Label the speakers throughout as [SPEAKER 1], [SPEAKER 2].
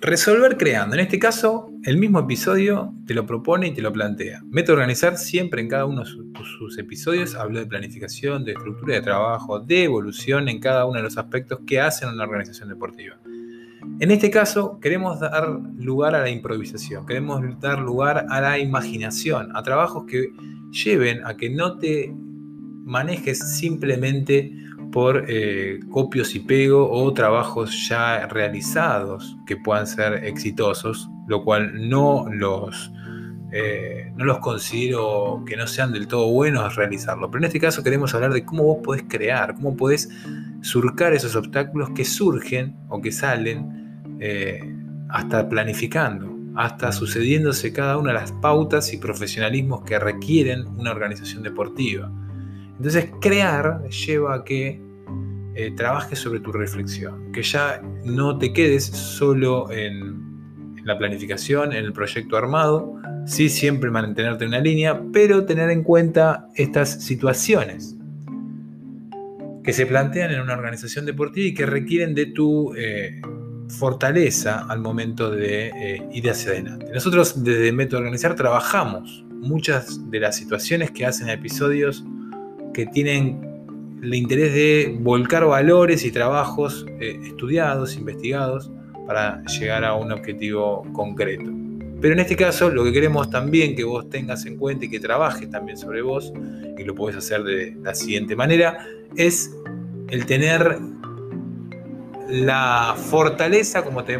[SPEAKER 1] Resolver creando. En este caso, el mismo episodio te lo propone y te lo plantea. Método organizar siempre en cada uno de sus, episodios hablo de planificación, de estructura de trabajo, de evolución en cada uno de los aspectos que hacen una organización deportiva. En este caso, queremos dar lugar a la improvisación, queremos dar lugar a la imaginación, a trabajos que lleven a que no te manejes simplemente por eh, copios y pego o trabajos ya realizados que puedan ser exitosos, lo cual no los, eh, no los considero que no sean del todo buenos realizarlo. Pero en este caso queremos hablar de cómo vos podés crear, cómo podés surcar esos obstáculos que surgen o que salen eh, hasta planificando, hasta sucediéndose cada una de las pautas y profesionalismos que requieren una organización deportiva. Entonces crear lleva a que eh, trabajes sobre tu reflexión, que ya no te quedes solo en, la planificación, en el proyecto armado, sí siempre mantenerte en una línea, pero tener en cuenta estas situaciones que se plantean en una organización deportiva y que requieren de tu eh, fortaleza al momento de eh, ir hacia adelante. Nosotros desde Método Organizar trabajamos muchas de las situaciones que hacen episodios que tienen el interés de volcar valores y trabajos eh, estudiados, investigados, para llegar a un objetivo concreto. Pero en este caso lo que queremos también que vos tengas en cuenta y que trabajes también sobre vos, y lo puedes hacer de la siguiente manera, es el tener la fortaleza, como te,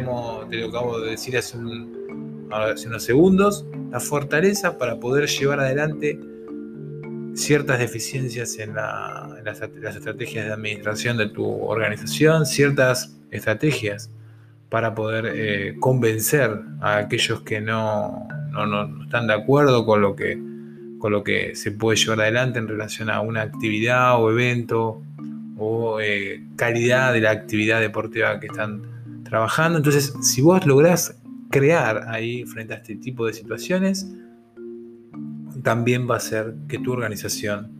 [SPEAKER 1] te lo acabo de decir hace unos segundos, la fortaleza para poder llevar adelante ciertas deficiencias en, las, estrategias de administración de tu organización, ciertas estrategias para poder eh, convencer a aquellos que no, están de acuerdo con lo, que, con lo que se puede llevar adelante en relación a una actividad o evento o eh, calidad de la actividad deportiva que están trabajando. Entonces, si vos lográs crear ahí frente a este tipo de situaciones, también va a hacer que tu organización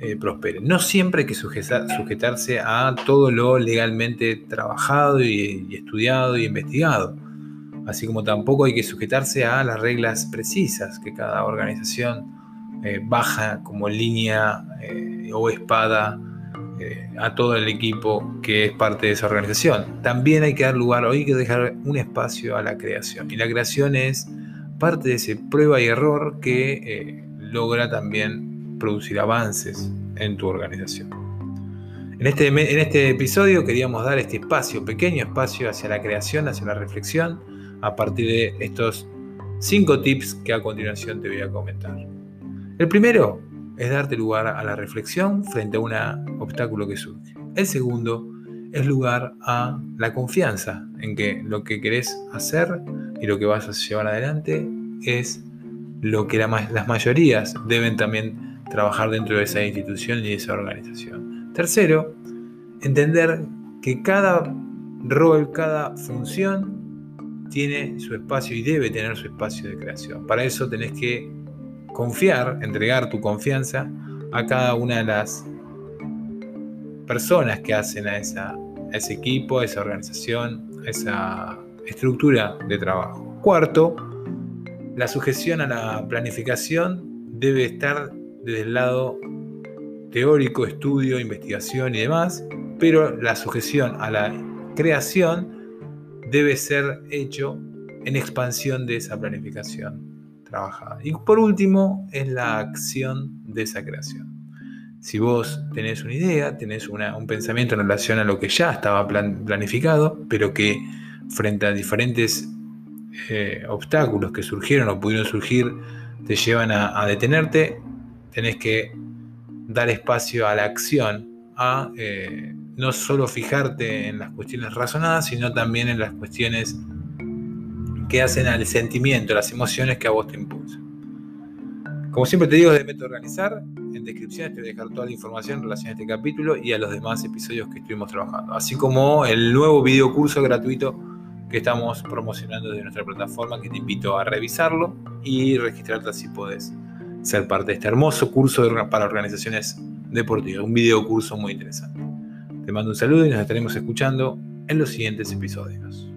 [SPEAKER 1] eh, prospere. No siempre hay que sujetarse a todo lo legalmente trabajado y, estudiado y investigado, así como tampoco hay que sujetarse a las reglas precisas que cada organización eh, baja como línea eh, o espada a todo el equipo que es parte de esa organización. También hay que dar lugar o hay que dejar un espacio a la creación. Y la creación es parte de ese prueba y error que eh, logra también producir avances en tu organización. En este, en este episodio queríamos dar este espacio, pequeño espacio hacia la creación, hacia la reflexión, a partir de estos cinco tips que a continuación te voy a comentar. El primero es darte lugar a la reflexión frente a un obstáculo que surge. El segundo es lugar a la confianza en que lo que querés hacer y lo que vas a llevar adelante es lo que las mayorías deben también trabajar dentro de esa institución y de esa organización. Tercero, entender que cada rol, cada función tiene su espacio y debe tener su espacio de creación. Para eso tenés que confiar, entregar tu confianza a cada una de las personas que hacen a, esa, a ese equipo, a esa organización, a esa estructura de trabajo. Cuarto, la sujeción a la planificación debe estar desde el lado teórico, estudio, investigación y demás, pero la sujeción a la creación debe ser hecho en expansión de esa planificación trabajada. Y por último, es la acción de esa creación. Si vos tenés una idea, tenés un pensamiento en relación a lo que ya estaba planificado, pero que frente a diferentes eh, obstáculos que surgieron o pudieron surgir te llevan a, detenerte, tenés que dar espacio a la acción, a eh, no solo fijarte en las cuestiones razonadas, sino también en las cuestiones que hacen al sentimiento, las emociones que a vos te impulsan. Como siempre te digo, de método organizar, en descripciones te voy a dejar toda la información en relación a este capítulo y a los demás episodios que estuvimos trabajando, así como el nuevo video curso gratuito que estamos promocionando desde nuestra plataforma, que te invito a revisarlo y registrarte así puedes ser parte de este hermoso curso para organizaciones deportivas, un video curso muy interesante. Te mando un saludo y nos estaremos escuchando en los siguientes episodios.